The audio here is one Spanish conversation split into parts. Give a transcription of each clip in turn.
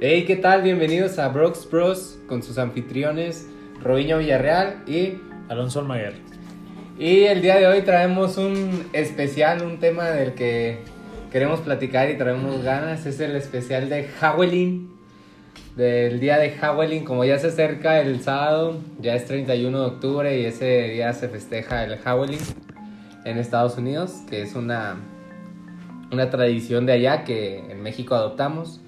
Hey, ¿qué tal? Bienvenidos a Brooks Bros con sus anfitriones Robiño Villarreal y Alonso Almaguer. Y el día de hoy traemos un especial, un tema del que queremos platicar y traemos ganas. Es el especial de Halloween, del día de Halloween. Como ya se acerca el sábado, ya es 31 de octubre y ese día se festeja el Halloween en Estados Unidos, que es una, una tradición de allá que en México adoptamos.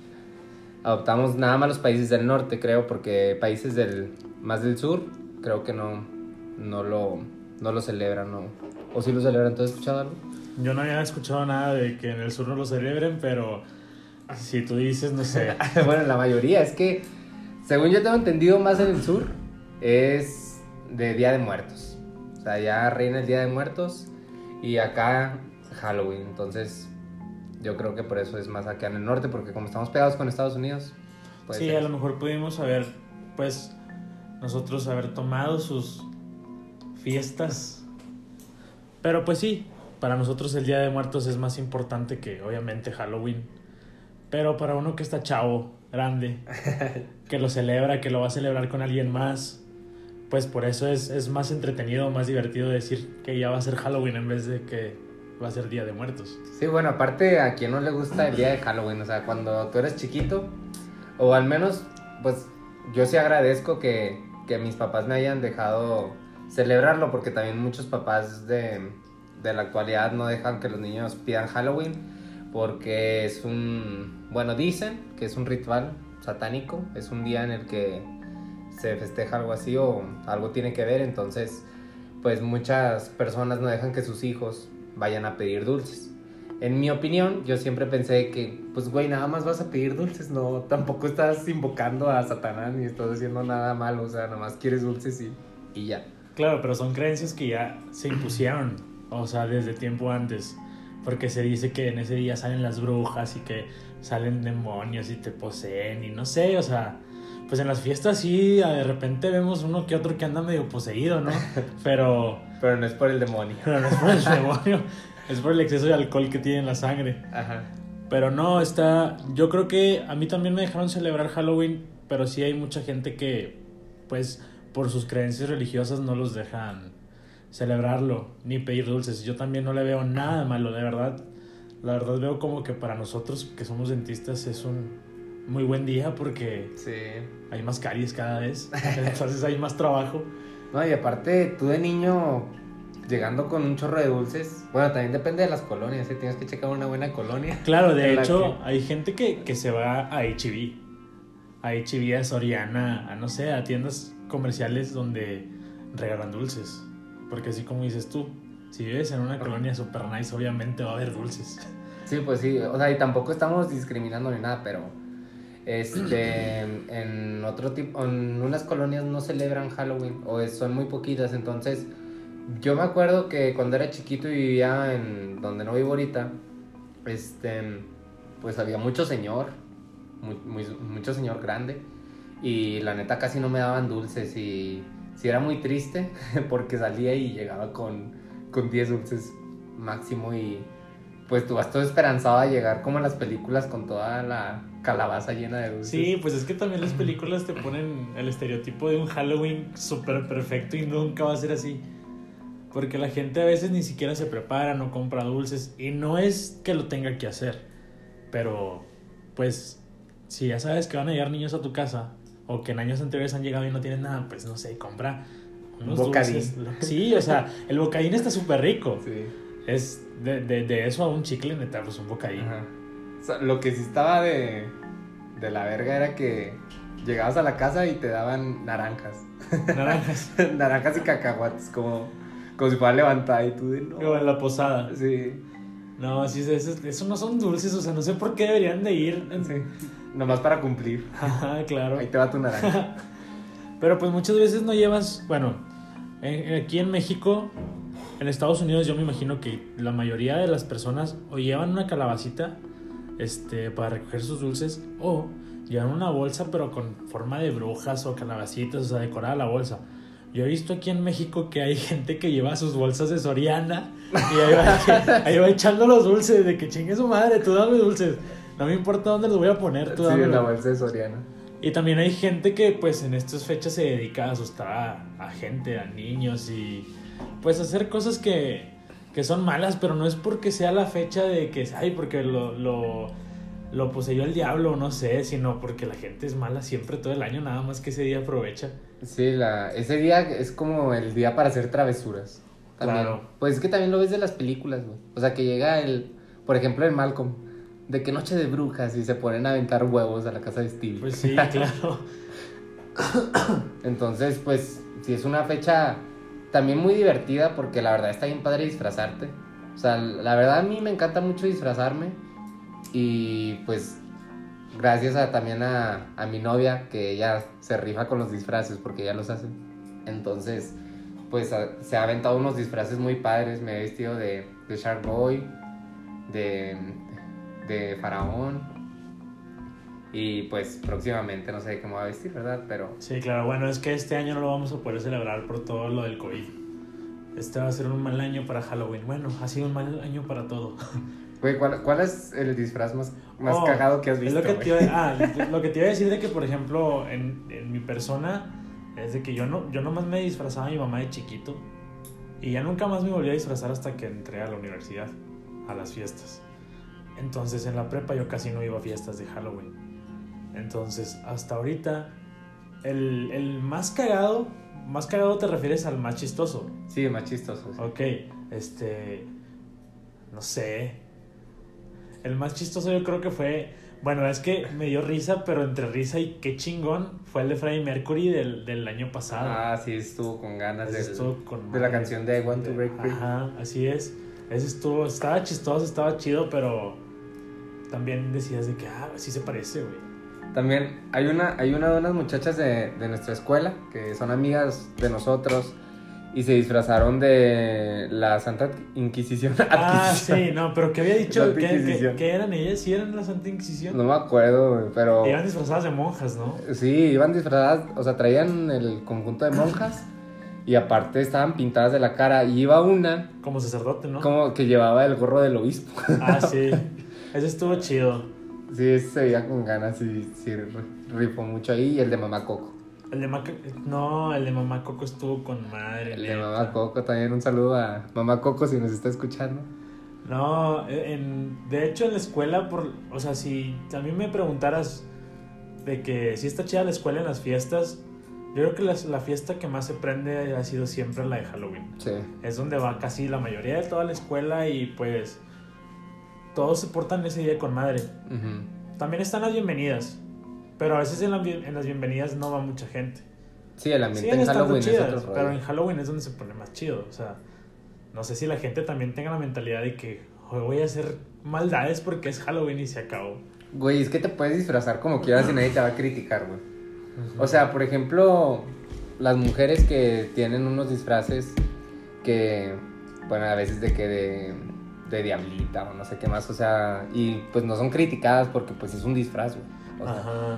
Adoptamos nada más los países del norte, creo, porque países del más del sur, creo que no, no, lo, no lo celebran, ¿no? ¿O sí lo celebran? ¿Tú has escuchado algo? Yo no había escuchado nada de que en el sur no lo celebren, pero si tú dices, no sé. bueno, la mayoría, es que, según yo tengo entendido, más en el sur es de Día de Muertos. O sea, ya reina el Día de Muertos y acá Halloween. Entonces, yo creo que por eso es más acá en el norte, porque como estamos pegados con Estados Unidos. Sí, ser. a lo mejor pudimos haber, pues, nosotros haber tomado sus fiestas. Pero pues sí, para nosotros el Día de Muertos es más importante que obviamente Halloween. Pero para uno que está chavo, grande, que lo celebra, que lo va a celebrar con alguien más, pues por eso es, es más entretenido, más divertido decir que ya va a ser Halloween en vez de que va a ser Día de Muertos. Sí, bueno, aparte a quien no le gusta el día de Halloween, o sea, cuando tú eres chiquito, o al menos, pues yo sí agradezco que, que mis papás me hayan dejado celebrarlo, porque también muchos papás de, de la actualidad no dejan que los niños pidan Halloween, porque es un, bueno, dicen que es un ritual satánico, es un día en el que se festeja algo así o algo tiene que ver, entonces pues muchas personas no dejan que sus hijos vayan a pedir dulces. En mi opinión, yo siempre pensé que, pues, güey, nada más vas a pedir dulces, no, tampoco estás invocando a Satanás ni estás haciendo nada malo, o sea, nada más quieres dulces y, y ya. Claro, pero son creencias que ya se impusieron, o sea, desde tiempo antes, porque se dice que en ese día salen las brujas y que salen demonios y te poseen y no sé, o sea, pues en las fiestas sí, de repente vemos uno que otro que anda medio poseído, ¿no? Pero pero no es por el demonio. Pero no es por el demonio. Es por el exceso de alcohol que tiene en la sangre. Ajá. Pero no, está. Yo creo que a mí también me dejaron celebrar Halloween, pero sí hay mucha gente que, pues, por sus creencias religiosas no los dejan celebrarlo ni pedir dulces. Yo también no le veo nada malo, de verdad. La verdad veo como que para nosotros que somos dentistas es un muy buen día porque sí. hay más caries cada vez. Entonces hay más trabajo. No, y aparte, tú de niño llegando con un chorro de dulces, bueno, también depende de las colonias, ¿eh? tienes que checar una buena colonia. Claro, de hecho, hay gente que, que, se va a HB, a HB, a Soriana, a no sé, a tiendas comerciales donde regalan dulces. Porque así como dices tú, si vives en una colonia super nice, obviamente va a haber dulces. Sí, pues sí, o sea, y tampoco estamos discriminando ni nada, pero este, en otro tipo, en unas colonias no celebran Halloween o son muy poquitas, entonces yo me acuerdo que cuando era chiquito y vivía en donde no vivo ahorita, este, pues había mucho señor, mucho señor grande y la neta casi no me daban dulces y sí era muy triste porque salía y llegaba con, con 10 dulces máximo y pues tú vas todo esperanzado a llegar como en las películas con toda la calabaza llena de dulces. Sí, pues es que también las películas te ponen el estereotipo de un Halloween súper perfecto y nunca va a ser así. Porque la gente a veces ni siquiera se prepara, no compra dulces y no es que lo tenga que hacer. Pero, pues, si ya sabes que van a llegar niños a tu casa o que en años anteriores han llegado y no tienen nada, pues no sé, compra unos un bocadín. Sí, o sea, el bocadín está súper rico. Sí. Es de, de, de, eso a un chicle, neta, pues un bocadín. Ajá lo que sí estaba de, de la verga era que llegabas a la casa y te daban naranjas. Naranjas. naranjas y cacahuates, como, como si fuera levantada y tú de no. Como en la posada. Sí. No, sí, eso, eso, no son dulces, o sea, no sé por qué deberían de ir. Sí. Nomás para cumplir. Ajá, claro. Ahí te va tu naranja. Pero pues muchas veces no llevas, bueno, aquí en México, en Estados Unidos yo me imagino que la mayoría de las personas o llevan una calabacita este, para recoger sus dulces o llevan una bolsa pero con forma de brujas o calabacitas, o sea, decorada la bolsa. Yo he visto aquí en México que hay gente que lleva sus bolsas de Soriana y ahí va, echando los dulces, de que chingue su madre, tú dame dulces. no me importa dónde los voy a poner. Tú sí, en la bolsa de Soriana. Y también hay gente que pues en estas fechas se dedica a asustar a, gente, a niños y pues hacer cosas que, que, son malas, pero no es porque sea la fecha de que, ay, porque lo, lo, lo poseyó el diablo, no sé, sino porque la gente es mala siempre todo el año, nada más que ese día aprovecha. Sí, la, ese día es como el día para hacer travesuras. Claro. Pues es que también lo ves de las películas, güey. O sea, que llega el, por ejemplo, el Malcolm de que noche de brujas y se ponen a aventar huevos a la casa de Steve. Pues sí, claro. Entonces, pues, sí es una fecha también muy divertida porque la verdad está bien padre disfrazarte. O sea, la verdad a mí me encanta mucho disfrazarme y pues gracias a, también a, a mi novia que ella se rifa con los disfraces porque ella los hace. Entonces, pues se ha aventado unos disfraces muy padres. Me he vestido de, de Shark Boy, de de Faraón. Y pues próximamente no sé cómo va a vestir, ¿verdad? Pero... Sí, claro. Bueno, es que este año no lo vamos a poder celebrar por todo lo del COVID. Este va a ser un mal año para Halloween. Bueno, ha sido un mal año para todo. Güey, ¿cuál, es el disfraz más, más oh, cagado que has visto? lo, que te iba, ah, lo que te iba a decir de que, por ejemplo, en, en, mi persona, es de que yo, no, yo nomás me disfrazaba a mi mamá de chiquito. Y ya nunca más me volví a disfrazar hasta que entré a la universidad, a las fiestas. Entonces en la prepa yo casi no iba a fiestas de Halloween. Entonces hasta ahorita el, el más cagado, más cagado te refieres al más chistoso. Sí, más chistoso. Ok, este, no sé. El más chistoso yo creo que fue, bueno, es que me dio risa, pero entre risa y qué chingón fue el de Freddie Mercury del, del año pasado. Ah, sí, estuvo con ganas de, de la canción de I Want to Break Free. Ajá, así es. Ese estuvo, estaba chistoso, estaba chido, pero también decías de que, ah, sí se parece, güey. También hay una, hay una de unas muchachas de, de nuestra escuela que son amigas de nosotros y se disfrazaron de la Santa Inquisición. Ah, sí, no, pero ¿qué había dicho? ¿Qué, ¿Qué, eran ellas? ¿Sí eran la Santa Inquisición? No me acuerdo, pero... Iban disfrazadas de monjas, ¿no? Sí, iban disfrazadas, o sea, traían el conjunto de monjas y aparte estaban pintadas de la cara y iba una... Como sacerdote, ¿no? Como que llevaba el gorro del obispo. Ah, sí. Ese estuvo chido. Sí, ese se veía con ganas y sí, rifó mucho ahí. Y el de Mamá Coco. El de No, el de Mamá Coco estuvo con madre. El de Mamá Coco también. Un saludo a Mamá Coco si nos está escuchando. No, en, de hecho en la escuela, por, o sea, si a mí me preguntaras de que si está chida la escuela en las fiestas, yo creo que la, la, fiesta que más se prende ha sido siempre la de Halloween. Sí. Es donde va casi la mayoría de toda la escuela y pues todos se portan ese día con madre. También están las bienvenidas, pero a veces en, las bienvenidas no va mucha gente. Sí, el ambiente en Halloween es otro Pero en Halloween es donde se pone más chido. O sea, no sé si la gente también tenga la mentalidad de que voy a hacer maldades porque es Halloween y se acabó. Güey, es que te puedes disfrazar como quieras y nadie te va a criticar, güey. O sea, por ejemplo, las mujeres que tienen unos disfraces que, bueno, a veces de que de de diablita o no sé qué más, o sea, y pues no son criticadas porque pues es un disfraz,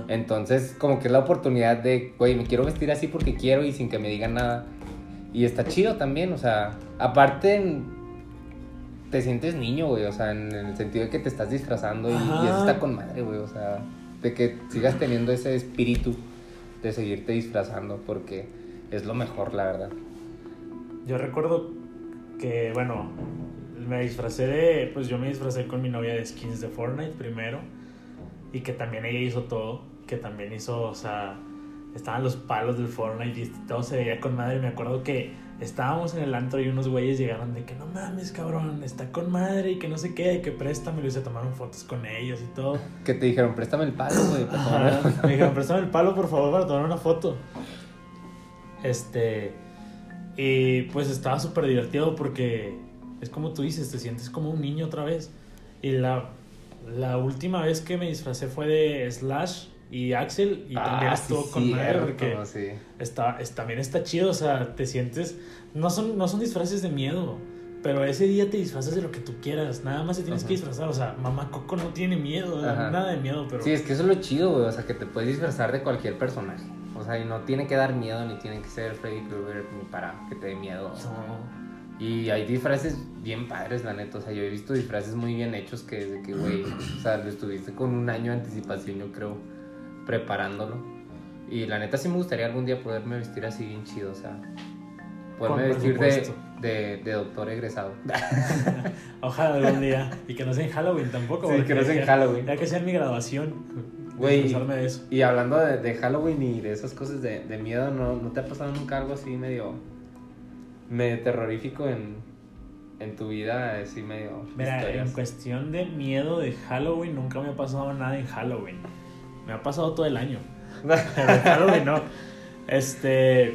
entonces, como que es la oportunidad de, güey, me quiero vestir así porque quiero y sin que me digan nada. Y está chido también, o sea, aparte te sientes niño, güey, o sea, en el sentido de que te estás disfrazando y, y, eso está con madre, güey, o sea, de que sigas teniendo ese espíritu de seguirte disfrazando porque es lo mejor, la verdad. Yo recuerdo que, bueno, me disfracé de, pues yo me disfracé con mi novia de skins de Fortnite primero y que también ella hizo todo, que también hizo, o sea, estaban los palos del Fortnite y todo se veía con madre. Me acuerdo que estábamos en el antro y unos güeyes llegaron de que no mames, cabrón, está con madre y que no sé qué, que préstame. Y se tomaron fotos con ellos y todo. Que te dijeron, préstame el palo, güey. Me dijeron, préstame el palo, por favor, para tomar una foto. Este. Y pues estaba súper divertido porque es como tú dices, te sientes como un niño otra vez. Y la, la última vez que me disfracé fue de Slash y Axel y también ah, estuvo con madre porque está, también está chido, o sea, te sientes, no son, no son disfraces de miedo, pero ese día te disfrazas de lo que tú quieras, nada más te tienes que disfrazar, o sea, mamá Coco no tiene miedo, nada de miedo, pero... Sí, es que eso es lo chido, güey, o sea, que te puedes disfrazar de cualquier personaje, o sea, y no tiene que dar miedo, ni tiene que ser Freddy Krueger ni para que te dé miedo. No Y hay disfraces bien padres, la neta. O sea, yo he visto disfraces muy bien hechos que, de que, güey, o sea, lo estuviste con un año de anticipación, yo creo, preparándolo. Y la neta sí me gustaría algún día poderme vestir así bien chido, o sea, poderme vestir de, de, doctor egresado. Ojalá algún día. Y que no sea en Halloween tampoco. Sí, que no sea en Halloween. Ya que sea en mi graduación. Güey, y hablando de, de, Halloween y de esas cosas de, de miedo, ¿no, ¿no te ha pasado nunca algo así medio medio terrorífico en, en tu vida, así medio. Mira, en cuestión de miedo de Halloween, nunca me ha pasado nada en Halloween. Me ha pasado todo el año. Pero Halloween no. Este.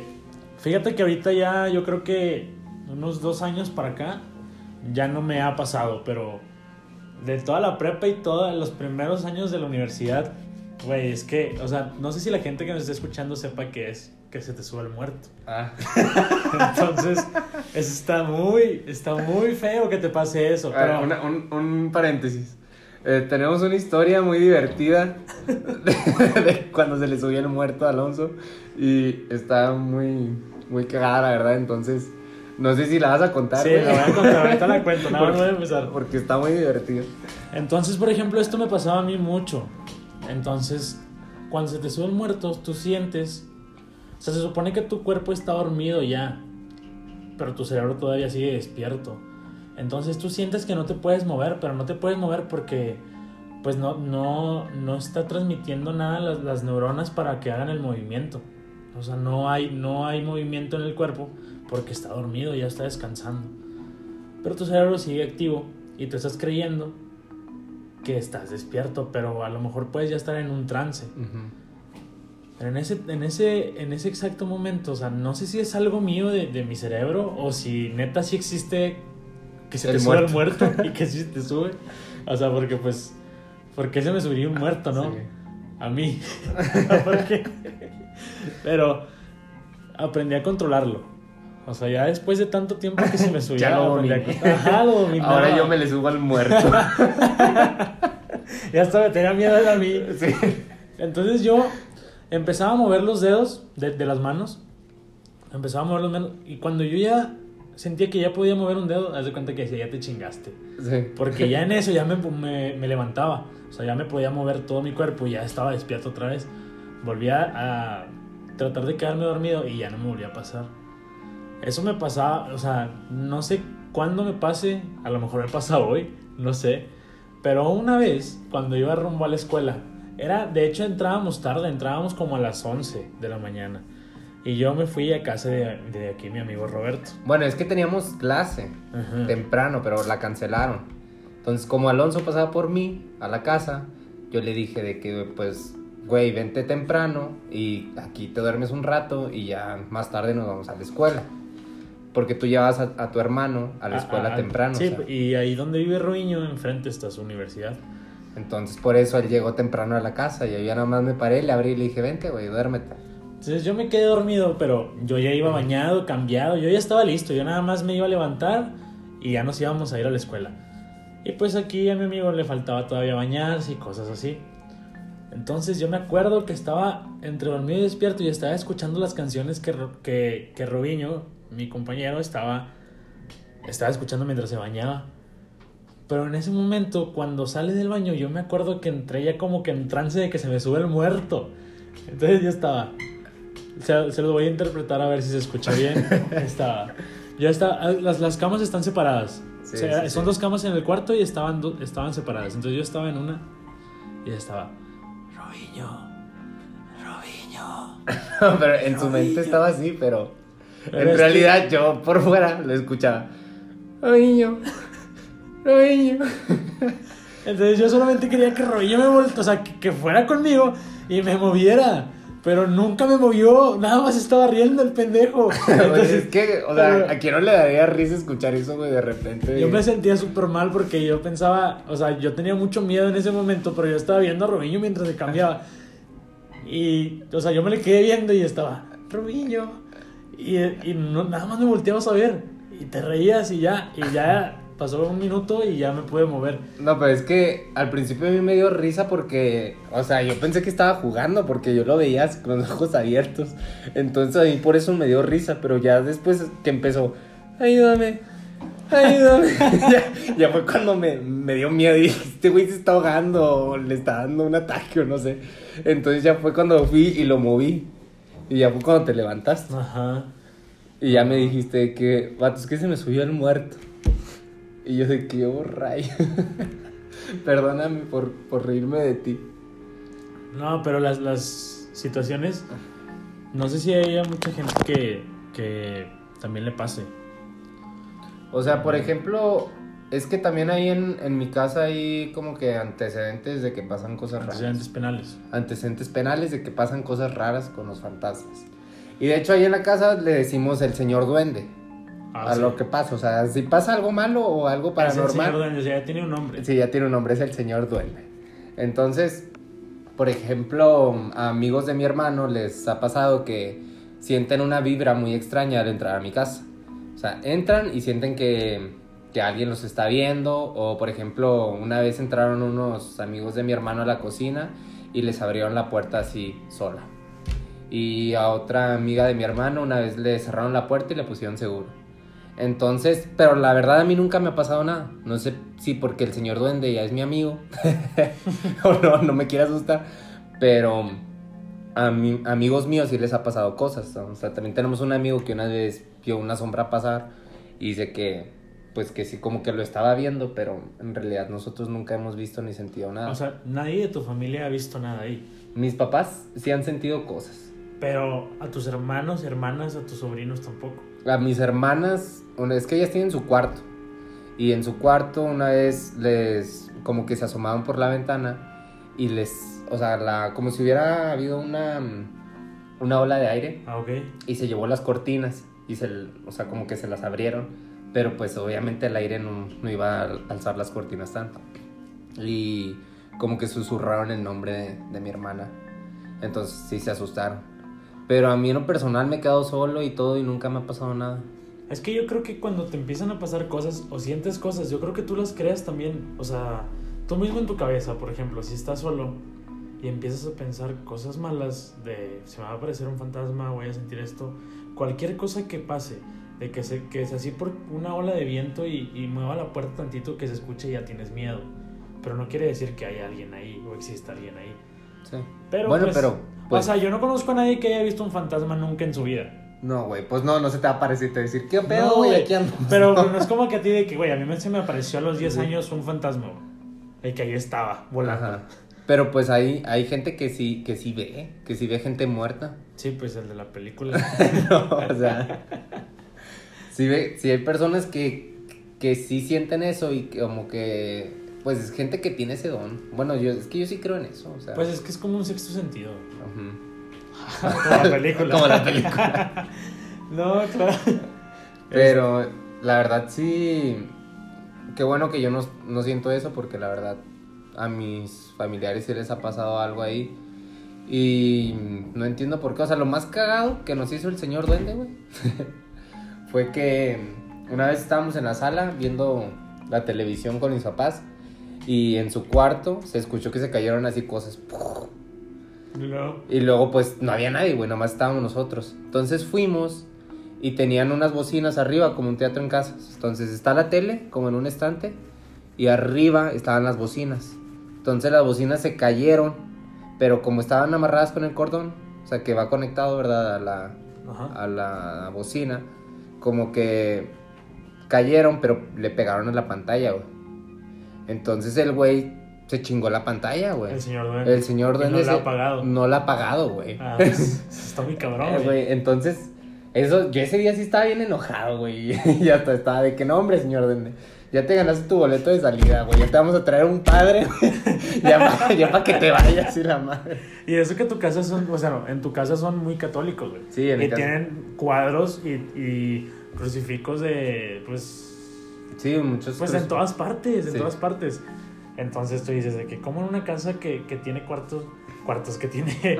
Fíjate que ahorita ya, yo creo que unos dos años para acá, ya no me ha pasado, pero de toda la prepa y todos los primeros años de la universidad, güey, es que, o sea, no sé si la gente que nos está escuchando sepa qué es que se te sube el muerto. Ah. Entonces, eso está muy, está muy feo que te pase eso. Pero... un, paréntesis. Eh, tenemos una historia muy divertida de, cuando se le subió el muerto a Alonso y está muy, muy cagada, la verdad. Entonces, no sé si la vas a contar. Sí, la voy a contar, ahorita la cuento, nada voy a empezar. Porque está muy divertido. Entonces, por ejemplo, esto me pasaba a mí mucho. Entonces, cuando se te sube el muerto, tú sientes o sea, se supone que tu cuerpo está dormido ya, pero tu cerebro todavía sigue despierto. Entonces tú sientes que no te puedes mover, pero no te puedes mover porque pues no, no, no está transmitiendo nada las, las neuronas para que hagan el movimiento. O sea, no hay, no hay movimiento en el cuerpo porque está dormido, ya está descansando. Pero tu cerebro sigue activo y tú estás creyendo que estás despierto, pero a lo mejor puedes ya estar en un trance. Pero en ese, en ese, en ese exacto momento, o sea, no sé si es algo mío de, de mi cerebro o si neta sí existe que se te sube el muerto y que sí te sube. O sea, porque pues, ¿por qué se me subiría un muerto, no? A mí. Pero aprendí a controlarlo. O sea, ya después de tanto tiempo que se me subía, ya lo, Ahora yo me le subo al muerto. ya hasta me tenía miedo a mí. Sí. Entonces yo empezaba a mover los dedos de, de las manos. Empezaba a mover los dedos. Y cuando yo ya sentía que ya podía mover un dedo, haz de cuenta que decía, ya te chingaste. Sí. Porque ya en eso ya me, me, me, levantaba. O sea, ya me podía mover todo mi cuerpo y ya estaba despierto otra vez. Volvía a tratar de quedarme dormido y ya no me volvía a pasar. Eso me pasaba, o sea, no sé cuándo me pase, a lo mejor me pasa hoy, no sé. Pero una vez, cuando iba rumbo a la escuela, era, de hecho, entrábamos tarde, entrábamos como a las 11 de la mañana. Y yo me fui a casa de, de aquí mi amigo Roberto. Bueno, es que teníamos clase temprano, pero la cancelaron. Entonces, como Alonso pasaba por mí a la casa, yo le dije de que, pues, güey, vente temprano y aquí te duermes un rato y ya más tarde nos vamos a la escuela. Porque tú llevas a, tu hermano a la escuela temprano. Sí, y ahí donde vive Ruiño, enfrente está su universidad. Entonces, por eso él llegó temprano a la casa y yo ya nada más me paré, le abrí y le dije, vente, güey, duérmete. Entonces yo me quedé dormido, pero yo ya iba bañado, cambiado, yo ya estaba listo, yo nada más me iba a levantar y ya nos íbamos a ir a la escuela. Y pues aquí a mi amigo le faltaba todavía bañarse y cosas así. Entonces yo me acuerdo que estaba entre dormido y despierto y estaba escuchando las canciones que, que, que mi compañero, estaba, estaba escuchando mientras se bañaba. Pero en ese momento, cuando sale del baño, yo me acuerdo que entré ya como que en trance de que se me sube el muerto. Entonces yo estaba. Se, se lo voy a interpretar a ver si se escucha bien. estaba. Ya está. Ah, las, las camas están separadas. o sea, son dos camas en el cuarto y estaban, estaban separadas. Entonces yo estaba en una y estaba. Robiño. Robiño. pero en su mente estaba así, pero. en realidad yo por fuera lo escuchaba. Robiño. Robinho. Entonces yo solamente quería que Robinho me volviera, o sea, que, fuera conmigo y me moviera. Pero nunca me movió, nada más estaba riendo el pendejo. Entonces, es que, o sea, a quién no le daría risa escuchar eso, güey, de repente. Yo me sentía súper mal porque yo pensaba, o sea, yo tenía mucho miedo en ese momento, pero yo estaba viendo a Robinho mientras se cambiaba. Y, o sea, yo me le quedé viendo y estaba, Robinho. Y, y no, nada más me volteabas a ver. Y te reías y ya, y ya pasó un minuto y ya me pude mover. No, pero es que al principio a mí me dio risa porque, o sea, yo pensé que estaba jugando porque yo lo veía con los ojos abiertos. Entonces a mí por eso me dio risa, pero ya después que empezó, ayúdame, ayúdame. ya, fue cuando me, me, dio miedo y dije, este güey se está ahogando o le está dando un ataque o no sé. Entonces ya fue cuando fui y lo moví. Y ya fue cuando te levantaste. Ajá. Y ya me dijiste que, vato, es que se me subió el muerto. Y yo de que yo rayo. Perdóname por, por reírme de ti. No, pero las, las situaciones, no sé si haya mucha gente que, que también le pase. O sea, por ejemplo, es que también ahí en, en, mi casa hay como que antecedentes de que pasan cosas raras. Antecedentes penales. Antecedentes penales de que pasan cosas raras con los fantasmas. Y de hecho ahí en la casa le decimos el señor duende. Ah, a lo que pasa, o sea, si pasa algo malo o algo paranormal. Es el señor duende, o sea, ya tiene un nombre. Sí, ya tiene un nombre, es el señor duende. Entonces, por ejemplo, a amigos de mi hermano les ha pasado que sienten una vibra muy extraña al entrar a mi casa. O sea, entran y sienten que, que alguien los está viendo. O, por ejemplo, una vez entraron unos amigos de mi hermano a la cocina y les abrieron la puerta así sola. Y a otra amiga de mi hermano una vez le cerraron la puerta y le pusieron seguro. Entonces, pero la verdad a mí nunca me ha pasado nada. No sé si porque el señor duende ya es mi amigo o no, no me quiere asustar. Pero a mi, amigos míos sí les ha pasado cosas. O sea, también tenemos un amigo que una vez vio una sombra pasar y dice que, pues que sí, como que lo estaba viendo, pero en realidad nosotros nunca hemos visto ni sentido nada. O sea, nadie de tu familia ha visto nada ahí. Mis papás sí han sentido cosas. Pero a tus hermanos, hermanas, a tus sobrinos tampoco. A mis hermanas, es que ellas tienen su cuarto. Y en su cuarto una vez les, como que se asomaban por la ventana y les o sea, la, como si hubiera habido una, una ola de aire. Ah, ok. Y se llevó las cortinas y se, o sea, como que se las abrieron. Pero pues obviamente el aire no, no iba a alzar las cortinas tanto. Y como que susurraron el nombre de, de, mi hermana. Entonces sí se asustaron. Pero a mí en lo personal me he quedado solo y todo y nunca me ha pasado nada. Es que yo creo que cuando te empiezan a pasar cosas o sientes cosas, yo creo que tú las creas también. O sea, tú mismo en tu cabeza, por ejemplo, si estás solo y empiezas a pensar cosas malas de se me va a aparecer un fantasma, voy a sentir esto, cualquier cosa que pase, de que se que es así por una ola de viento y, y mueva la puerta tantito que se escuche y ya tienes miedo. Pero no quiere decir que haya alguien ahí o exista alguien ahí. Sí. Pero bueno, pues, pero o pues sea, yo no conozco a nadie que haya visto un fantasma nunca en su vida. No, güey, pues no, no se te va a aparecer te decir, ¿qué pedo, güey? aquí ando. Pero no es como que a ti de que, güey, a mí se me apareció a los 10 años un fantasma, El que ahí estaba, volando. Pero pues hay, hay gente que sí, que sí ve, que sí ve gente muerta. Sí, pues el de la película. o sea. sí, ve, sí hay personas que, que sí sienten eso y como que. Pues es gente que tiene ese don. Bueno, yo, es que yo sí creo en eso. O sea. Pues es que es como un sexto sentido. Como la película. como la película. no, claro. Pero la verdad sí. Qué bueno que yo no, no siento eso porque la verdad a mis familiares si les ha pasado algo ahí. Y no entiendo por qué. O sea, lo más cagado que nos hizo el señor Duende, güey, fue que una vez estábamos en la sala viendo la televisión con mis papás y en su cuarto se escuchó que se cayeron así cosas. Y luego pues no había nadie, güey, nomás estábamos nosotros. Entonces fuimos y tenían unas bocinas arriba como un teatro en casa. Entonces está la tele como en un estante y arriba estaban las bocinas. Entonces las bocinas se cayeron, pero como estaban amarradas con el cordón, o sea que va conectado, ¿verdad? A la, a la bocina, como que cayeron, pero le pegaron a la pantalla, güey. Entonces el güey se chingó la pantalla, güey. El señor Duende. El señor Duende. no la ha pagado. No la ha pagado, güey. Ah, pues, está muy cabrón, eh, güey. Entonces, eso, yo ese día sí estaba bien enojado, güey. y hasta estaba de que no, hombre, señor Duende ya te ganaste tu boleto de salida, güey. Ya te vamos a traer un padre, ya para que te vayas y la madre. Y eso que tu casa son, o sea, no, en tu casa son muy católicos, güey. Sí, en Y tienen cuadros y, y crucifijos de, pues... Sí, muchos. Pues en todas partes, en todas partes. Entonces tú dices de que como en una casa que, que tiene cuartos, cuartos que tiene,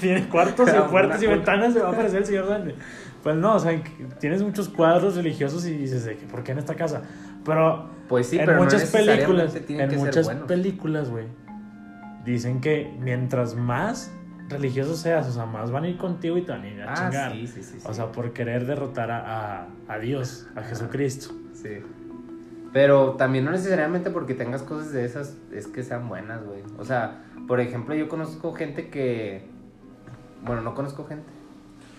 tiene cuartos y puertas y ventanas se va a aparecer el señor grande. Pues no, o sea, tienes muchos cuadros religiosos y dices de que, ¿por qué en esta casa? Pero pues sí, en muchas películas, en muchas películas, güey, dicen que mientras más religioso seas, o sea, más van a ir contigo y te van a ir a ah, chingar. Sí, sí, sí, o sea, por querer derrotar a, a, Dios, a Jesucristo. Sí. Pero también no necesariamente porque tengas cosas de esas es que sean buenas, güey. O sea, por ejemplo, yo conozco gente que. Bueno, no conozco gente.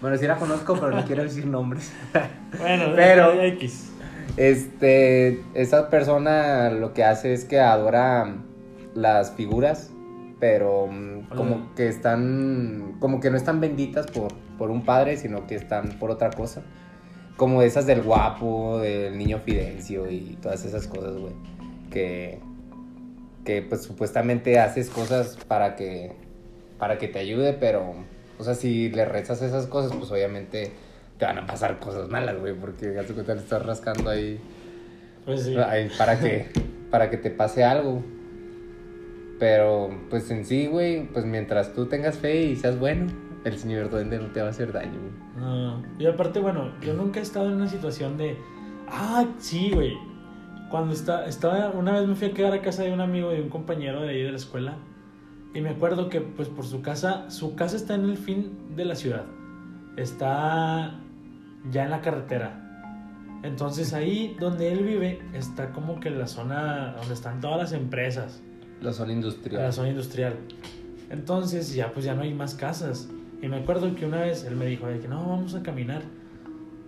Bueno, sí la conozco, pero no quiero decir nombres. bueno, pero. X. Este. Esa persona lo que hace es que adora las figuras pero mm, como que están, como que no están benditas por, por un padre, sino que están por otra cosa. Como esas del guapo, del niño Fidencio y todas esas cosas, güey. Que, que pues supuestamente haces cosas para que, para que te ayude, pero, o sea, si le rezas esas cosas, pues obviamente te van a pasar cosas malas, güey, porque ya te le estás rascando ahí. Pues sí. para que, para que te pase algo. Pero, pues en sí, güey, pues mientras tú tengas fe y seas bueno, el señor duende no te va a hacer daño, güey. y aparte, bueno, yo nunca he estado en una situación de. Ah, sí, güey. Cuando está, estaba, una vez me fui a quedar a casa de un amigo, de un compañero de ahí de la escuela. Y me acuerdo que, pues, por su casa, su casa está en el fin de la ciudad. Está ya en la carretera. Entonces ahí donde él vive está como que la zona donde están todas las empresas. La zona industrial. La zona industrial. Entonces ya pues ya no hay más casas. Y me acuerdo que una vez él me dijo de que no, vamos a caminar.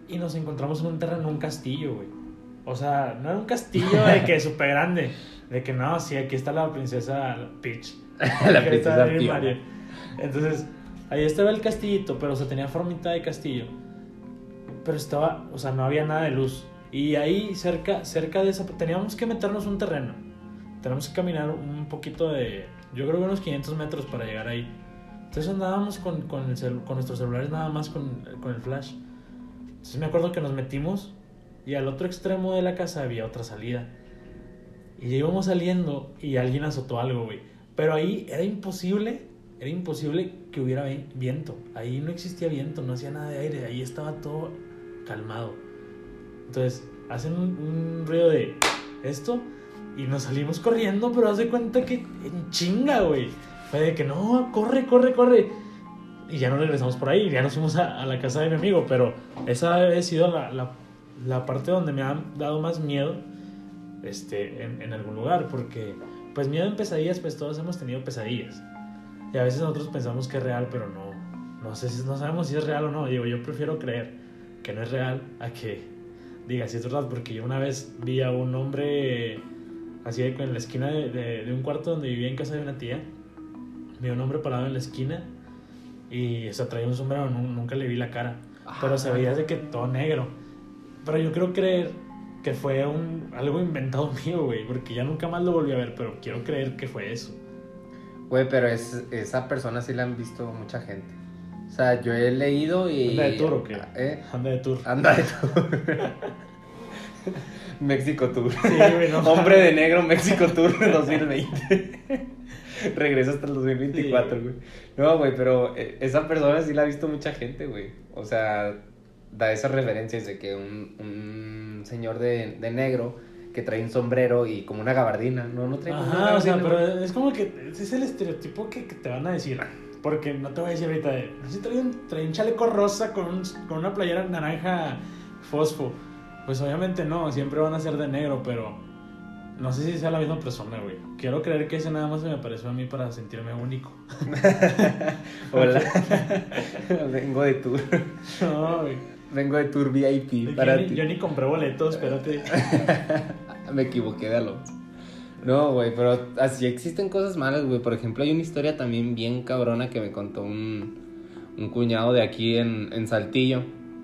Y nos encontramos en un terreno, un castillo, güey. O sea, no era un castillo de que súper grande. De que no, sí, aquí está la princesa Peach. la princesa Peach. Entonces, ahí estaba el castillito, pero o sea, tenía formita de castillo. Pero estaba, o sea, no había nada de luz. Y ahí cerca, cerca de esa, teníamos que meternos un terreno tenemos que caminar un poquito de, yo creo que unos 500 metros para llegar ahí. Entonces andábamos con, con, con nuestros celulares nada más con, con el flash. Entonces me acuerdo que nos metimos y al otro extremo de la casa había otra salida. Y íbamos saliendo y alguien azotó algo, güey. Pero ahí era imposible, era imposible que hubiera viento. Ahí no existía viento, no hacía nada de aire, ahí estaba todo calmado. Entonces, hacen un, un ruido de esto y nos salimos corriendo, pero haz de cuenta que en chinga, güey. Fue de que no, corre, corre, corre. Y ya no regresamos por ahí, ya nos fuimos a, la casa de mi amigo, pero esa ha sido la, la, la, parte donde me ha dado más miedo este, en, en, algún lugar, porque pues miedo en pesadillas, pues todos hemos tenido pesadillas. Y a veces nosotros pensamos que es real, pero no, no, sé, no sabemos si es real o no. Digo, yo prefiero creer que no es real a que diga si es verdad, porque yo una vez vi a un hombre así en la esquina de, de, un cuarto donde vivía en casa de una tía. Vi un hombre parado en la esquina y se traía un sombrero, nunca le vi la cara, pero se veía de que todo negro. Pero yo creo creer que fue un, algo inventado mío, güey, porque ya nunca más lo volví a ver, pero quiero creer que fue eso. Güey, pero es, esa persona sí la han visto mucha gente. O sea, yo he leído y... ¿Anda de tour o qué? ¿Eh? Anda de tour. Anda de tour. México Tour. Hombre de negro, México Tour 2020. Regresa hasta el 2024, güey. No, güey, pero eh, esa persona sí la ha visto mucha gente, güey. O sea, da esas referencias de que un, un señor de, de, negro que trae un sombrero y como una gabardina. No, no trae Ajá, o sea, pero es como que es el estereotipo que, te van a decir. Porque no te voy a decir ahorita de. Si trae un, trae un chaleco rosa con, un, con una playera naranja fosfo. Pues obviamente no, siempre van a ser de negro, pero no sé si sea la misma persona, güey. Quiero creer que ese nada más se me pareció a mí para sentirme único. Hola. Vengo de tour. No, güey. Vengo de tour VIP para yo, ti. Ni, yo ni compré boletos, espérate. me equivoqué de algo. No, güey, pero así existen cosas malas, güey. Por ejemplo, hay una historia también bien cabrona que me contó un, un cuñado de aquí en, en Saltillo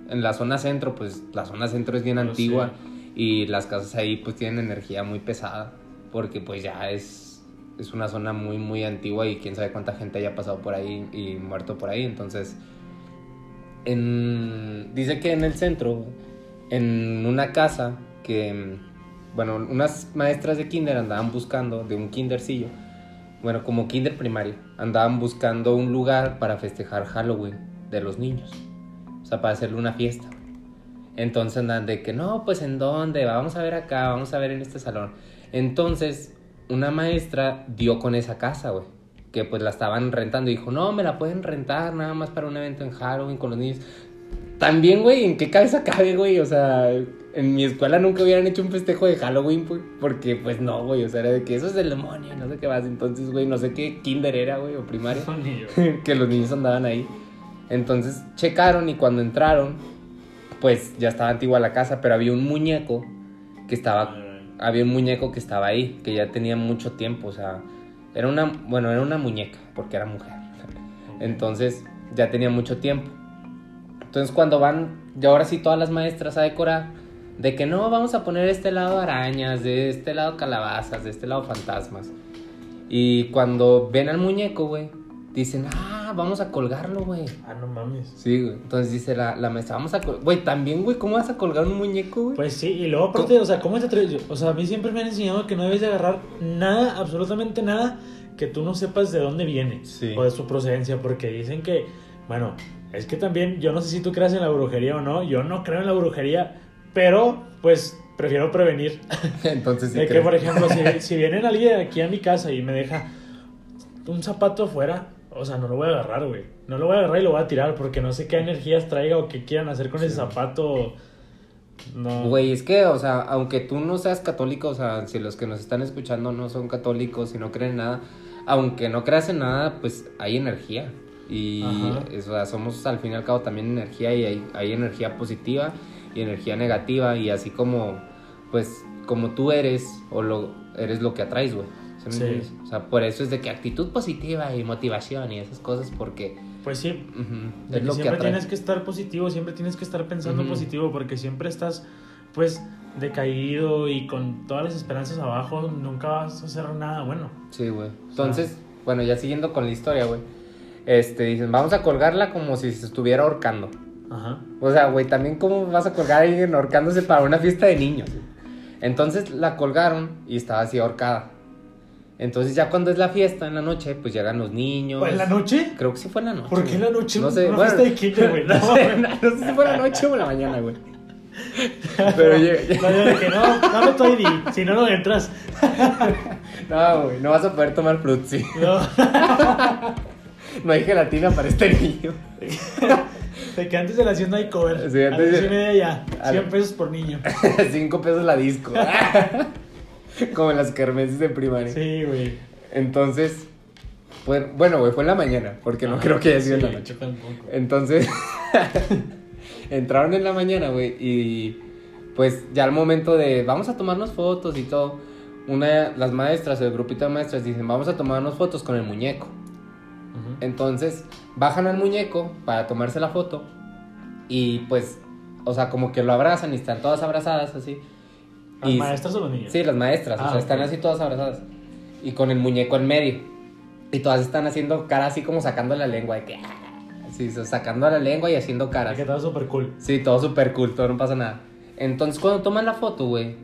en la zona centro, pues la zona centro es bien antigua y las casas ahí pues tienen energía muy pesada porque pues ya es, es una zona muy muy antigua y quién sabe cuánta gente haya pasado por ahí y muerto por ahí. Entonces, en, dice que en el centro, en una casa que, bueno, unas maestras de kinder andaban buscando, de un kindercillo, bueno, como kinder primario, andaban buscando un lugar para festejar Halloween de los niños para hacerle una fiesta. Entonces andan de que no, pues en dónde, vamos a ver acá, vamos a ver en este salón. Entonces, una maestra dio con esa casa, güey. que pues la estaban rentando y dijo, no, me la pueden rentar nada más para un evento en Halloween con los niños. También, güey, ¿en qué cabeza cabe, güey? O sea, en mi escuela nunca hubieran hecho un festejo de Halloween, güey, porque pues no, güey, o sea, era de que eso es del demonio, no sé qué más. Entonces, güey, no sé qué kinder era, güey, o primaria, que los niños andaban ahí. Entonces, checaron y cuando entraron, pues ya estaba antigua la casa, pero había un muñeco que estaba, había un muñeco que estaba ahí, que ya tenía mucho tiempo, o sea, era una, bueno, era una muñeca, porque era mujer. Entonces, ya tenía mucho tiempo. Entonces cuando van, ya ahora sí todas las maestras a decorar, de que no, vamos a poner este lado arañas, de este lado calabazas, de este lado fantasmas. Y cuando ven al muñeco, güey, dicen, ah, vamos a colgarlo, güey. Ah, no mames. Sí, güey. Entonces dice la, la maestra, vamos a colgar. Güey, también, güey, ¿cómo vas a colgar un muñeco, güey? Pues sí, y luego aparte, o sea, ¿cómo te atreves? O sea, a mí siempre me han enseñado que no debes de agarrar nada, absolutamente nada, que tú no sepas de dónde viene. Sí. O de su procedencia, porque dicen que, bueno, es que también, yo no sé si tú creas en la brujería o no, yo no creo en la brujería, pero pues prefiero prevenir. Entonces, sí De que, por ejemplo, si, si viene alguien aquí a mi casa y me deja un zapato afuera, o sea, no lo voy a agarrar, güey. No lo voy a agarrar y lo voy a tirar porque no sé qué energías traiga o qué quieran hacer con ese zapato. No. Güey, es que, o sea, aunque tú no seas católico, o sea, si los que nos están escuchando no son católicos y no creen en nada, aunque no creas en nada, pues hay energía. Y eso, somos al fin y al cabo también energía y hay, hay, energía positiva y energía negativa y así como, pues, como tú eres o lo, eres lo que atraes, güey. O sea, por eso es de que actitud positiva y motivación y esas cosas porque... Pues sí, siempre tienes que estar positivo, siempre tienes que estar pensando positivo porque siempre estás, pues, decaído y con todas las esperanzas abajo, nunca vas a hacer nada bueno. Sí, güey. Entonces, bueno, ya siguiendo con la historia, güey este, dicen, vamos a colgarla como si se estuviera ahorcando. Ajá. O sea, güey, también cómo vas a colgar a alguien ahorcándose para una fiesta de niños. Entonces la colgaron y estaba así ahorcada. Entonces ya cuando es la fiesta en la noche, pues llegan los niños. ¿Fue en la noche? Creo que sí fue en la noche. ¿Por qué en la noche? No sé, bueno, de quinto, güey. No, sé, no, sé si fue en la noche o en la mañana, güey. Pero llega. No, yo dije, no, dame estoy ID, si no, no entras. No, güey, no vas a poder tomar frutzi. No. no hay gelatina para este niño. De que antes de las 100 no hay cover. Sí, antes a las media ya. 100 pesos por niño. 5 pesos la disco. Como en las kermeses de primaria. Sí, güey. Entonces, pues, bueno, güey, fue en la mañana, porque no ah, creo que haya sido en la noche. Entonces, entraron en la mañana, güey, y pues ya al momento de vamos a tomarnos fotos y todo, una las maestras, el grupito de maestras dicen, vamos a tomarnos fotos con el muñeco. Entonces bajan al muñeco para tomarse la foto y pues, o sea, como que lo abrazan y están todas abrazadas así. ¿Las maestras o los niños? Sí, las maestras, o ah, sea, están así todas abrazadas y con el muñeco en medio. Y todas están haciendo cara así como sacando la lengua de que... Sí, sacando la lengua y haciendo caras. Que todo súper cool. Sí, todo súper cool, todo no pasa nada. Entonces cuando toman la foto, güey,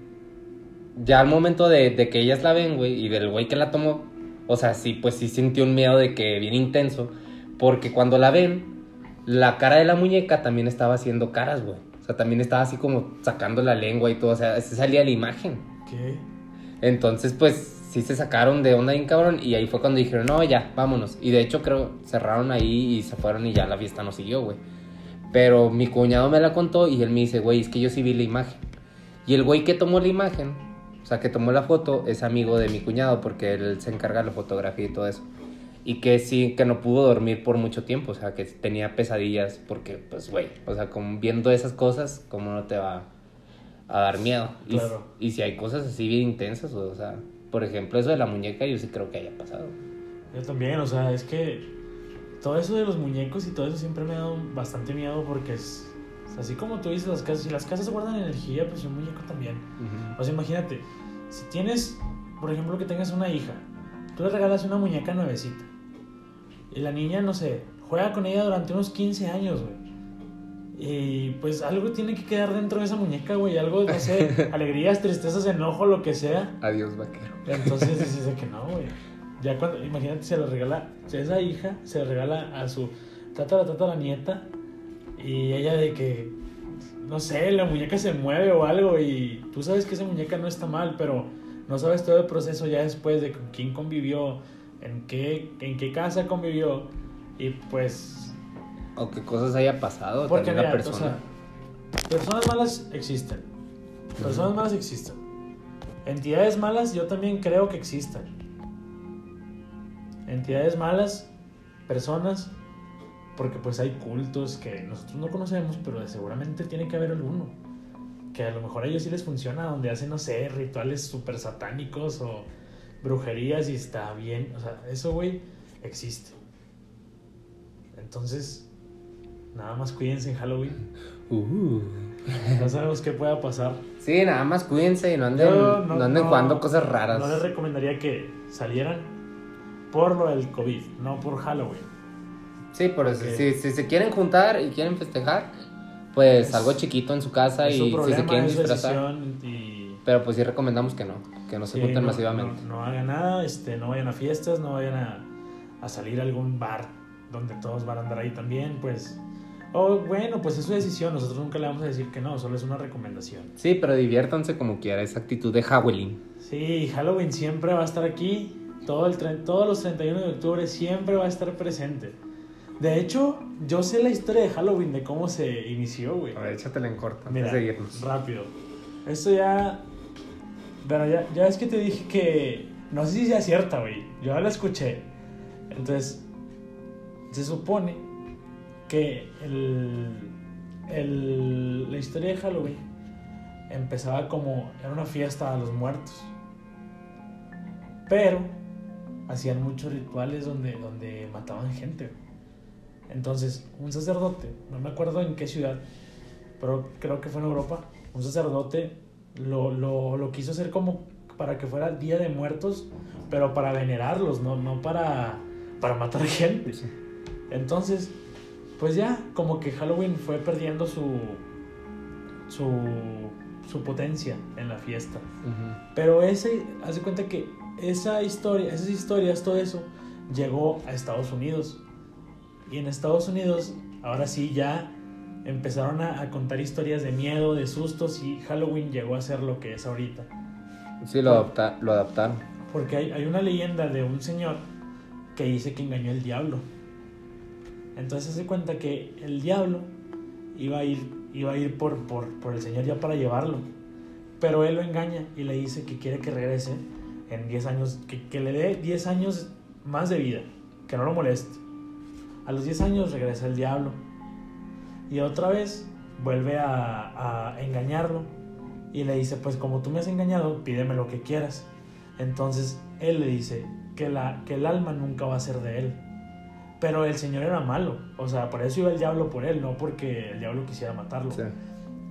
ya al momento de, de que ellas la ven, güey, y del güey que la tomó, o sea, sí, pues sí sintió un miedo de que bien intenso. Porque cuando la ven, la cara de la muñeca también estaba haciendo caras, güey. O sea, también estaba así como sacando la lengua y todo. O sea, se salía la imagen. ¿Qué? Entonces, pues sí se sacaron de onda bien cabrón. Y ahí fue cuando dijeron, no, ya, vámonos. Y de hecho, creo, cerraron ahí y se fueron y ya la fiesta no siguió, güey. Pero mi cuñado me la contó y él me dice, güey, es que yo sí vi la imagen. Y el güey que tomó la imagen o sea, que tomó la foto es amigo de mi cuñado porque él se encarga de la fotografía y todo eso. Y que sí, que no pudo dormir por mucho tiempo, o sea, que tenía pesadillas porque, pues, güey, o sea, como viendo esas cosas, ¿cómo no te va a dar miedo? Claro. Y, si hay cosas así bien intensas, o sea, por ejemplo, eso de la muñeca, yo sí creo que haya pasado. Yo también, o sea, es que todo eso de los muñecos y todo eso siempre me ha dado bastante miedo porque es así como tú dices las casas, si las casas guardan energía, pues un muñeco también. O sea, imagínate, si tienes, por ejemplo, que tengas una hija, tú le regalas una muñeca nuevecita. Y la niña, no sé, juega con ella durante unos 15 años, güey. Y pues algo tiene que quedar dentro de esa muñeca, güey. Algo, no sé, alegrías, tristezas, enojo, lo que sea. Adiós, vaquero. Entonces dices que no, güey. Ya cuando, imagínate, se la regala, esa hija se la regala a su tata, la nieta. Y ella de que no sé, la muñeca se mueve o algo y tú sabes que esa muñeca no está mal, pero no sabes todo el proceso ya después de con quién convivió en qué, en qué casa convivió y pues... O qué cosas haya pasado porque la persona. personas malas existen. Personas malas existen. Entidades malas yo también creo que existen. Entidades malas, personas, porque pues hay cultos que nosotros no conocemos, pero seguramente tiene que haber alguno. Que a lo mejor a ellos sí les funciona, donde hacen, no sé, rituales súper satánicos o brujerías y está bien. O sea, eso, güey, existe. Entonces, nada más cuídense en Halloween. Uh. No sabemos qué pueda pasar. Sí, nada más cuídense y no anden, no, anden jugando cosas raras. No les recomendaría que salieran por lo del COVID, no por Halloween. Sí, por eso. Si, se quieren juntar y quieren festejar, pues algo chiquito en su casa y si se quieren disfrazar. Pero pues sí recomendamos que no, que no se junten masivamente. No, hagan nada, este, no vayan a fiestas, no vayan a, a salir a algún bar donde todos van a andar ahí también, pues Oh, bueno, pues es su decisión. Nosotros nunca le vamos a decir que no, solo es una recomendación. Sí, pero diviértanse como quiera, esa actitud de Halloween. Sí, Halloween siempre va a estar aquí. Todo el todos los 31 de octubre siempre va a estar presente. De hecho, yo sé la historia de Halloween, de cómo se inició, güey. A ver, échatela en corto, Mira, rápido. Esto ya... Pero ya, ya es que te dije que... No sé si sea cierta, güey. Yo ya la escuché. Entonces, se supone que el, la historia de Halloween empezaba como era una fiesta a los muertos. Pero hacían muchos rituales donde, donde mataban gente. Entonces, un sacerdote, no me acuerdo en qué ciudad, pero creo que fue en Europa, un sacerdote lo, lo, quiso hacer como para que fuera Día de Muertos, pero para venerarlos, no, no para, para matar gente. Entonces, pues ya, como que Halloween fue perdiendo su, su, su potencia en la fiesta. Pero ese, hace cuenta que esa historia, esas historias, todo eso, llegó a Estados Unidos. Y en Estados Unidos, ahora sí, ya empezaron a, contar historias de miedo, de sustos, y Halloween llegó a ser lo que es ahorita. Sí, lo, lo adaptaron. Porque hay, hay una leyenda de un señor que dice que engañó al diablo. Entonces se cuenta que el diablo iba a ir, iba a ir por, por, el Señor ya para llevarlo. Pero él lo engaña y le dice que quiere que regrese en 10 años, que, le dé 10 años más de vida, que no lo moleste. A los 10 años regresa el diablo y otra vez vuelve a, a engañarlo y le dice, pues como tú me has engañado, pídeme lo que quieras. Entonces él le dice que, la, que el alma nunca va a ser de él, pero el Señor era malo. O sea, por eso iba el diablo por él, no porque el diablo quisiera matarlo.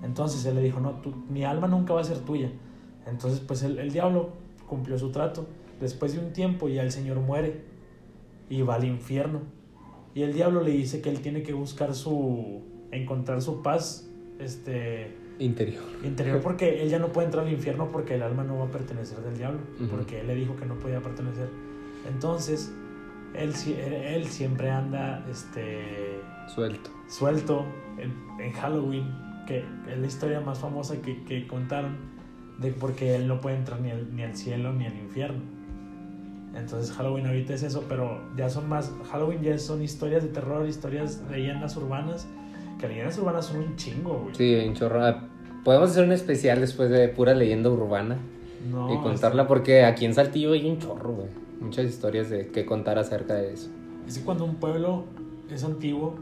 Entonces él le dijo, no, mi alma nunca va a ser tuya. Entonces, pues el, el, diablo cumplió su trato. Después de un tiempo ya el Señor muere y va al infierno. Y el diablo le dice que él tiene que buscar su, encontrar su paz, este... Interior. Interior porque él ya no puede entrar al infierno porque el alma no va a pertenecer del diablo. Porque él le dijo que no podía pertenecer. Entonces, él, él siempre anda este, suelto. Suelto en, Halloween, que es la historia más famosa que, que, contaron, de porque él no puede entrar ni al, ni al cielo ni al infierno. Entonces Halloween ahorita es eso, pero ya son más, Halloween ya son historias de terror, historias, leyendas urbanas, que leyendas urbanas son un chingo, güey. Sí, un chorro. Ah, podemos hacer un especial después de pura leyenda urbana. y contarla porque aquí en Saltillo hay un chorro, güey muchas historias de que contar acerca de eso. Es que cuando un pueblo es antiguo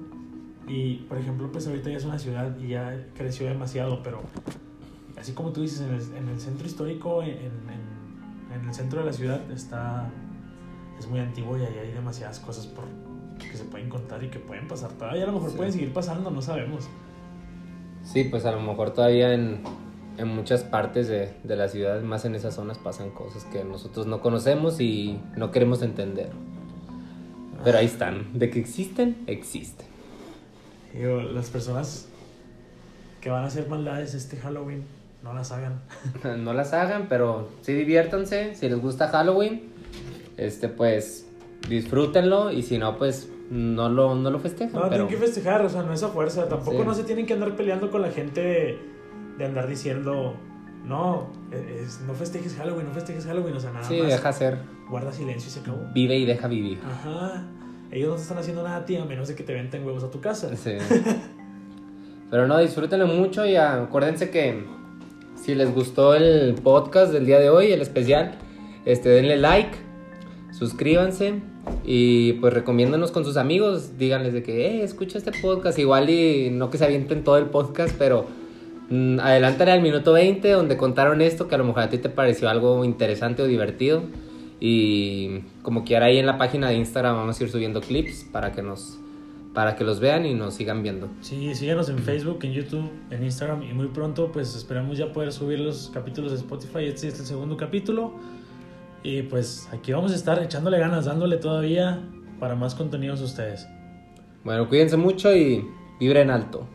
y, por ejemplo, pues ahorita ya es una ciudad y ya creció demasiado, pero así como tú dices, en el, centro histórico, en, en, el centro de la ciudad está, es muy antiguo y ahí hay demasiadas cosas por, que se pueden contar y que pueden pasar todavía. A lo mejor pueden seguir pasando, no sabemos. Sí, pues a lo mejor todavía en, en muchas partes de, de, la ciudad, más en esas zonas, pasan cosas que nosotros no conocemos y no queremos entender. Pero ahí están. De que existen, existen. Digo, las personas que van a hacer maldades este Halloween, no las hagan. no las hagan, pero sí diviértanse. Si les gusta Halloween, este pues disfrútenlo y si no, pues no lo, no lo festejan. No, tienen que festejar, o sea, no es a fuerza. Tampoco no se tienen que andar peleando con la gente de andar diciendo no, es, no festejes Halloween, no festejes Halloween, o sea, nada sí, más. Sí, deja ser. Guarda silencio y se acabó. Vive y deja vivir. Ajá. Ellos no te están haciendo nada a ti a menos de que te venten huevos a tu casa. Sí. Pero no, disfrútenlo mucho y acuérdense que si les gustó el podcast del día de hoy, el especial, este, denle like, suscríbanse y pues recomiéndanos con sus amigos. Díganles de que, eh, escucha este podcast. Igual y no que se avienten todo el podcast, pero mmm, al minuto 20 donde contaron esto que a lo mejor a ti te pareció algo interesante o divertido. Y como quiera ahí en la página de Instagram vamos a ir subiendo clips para que nos para que los vean y nos sigan viendo. Sí, síganos en Facebook, en YouTube, en Instagram y muy pronto pues esperamos ya poder subir los capítulos de Spotify. Este es el segundo capítulo. Y pues aquí vamos a estar echándole ganas, dándole todavía para más contenidos a ustedes. Bueno, cuídense mucho y vibren alto.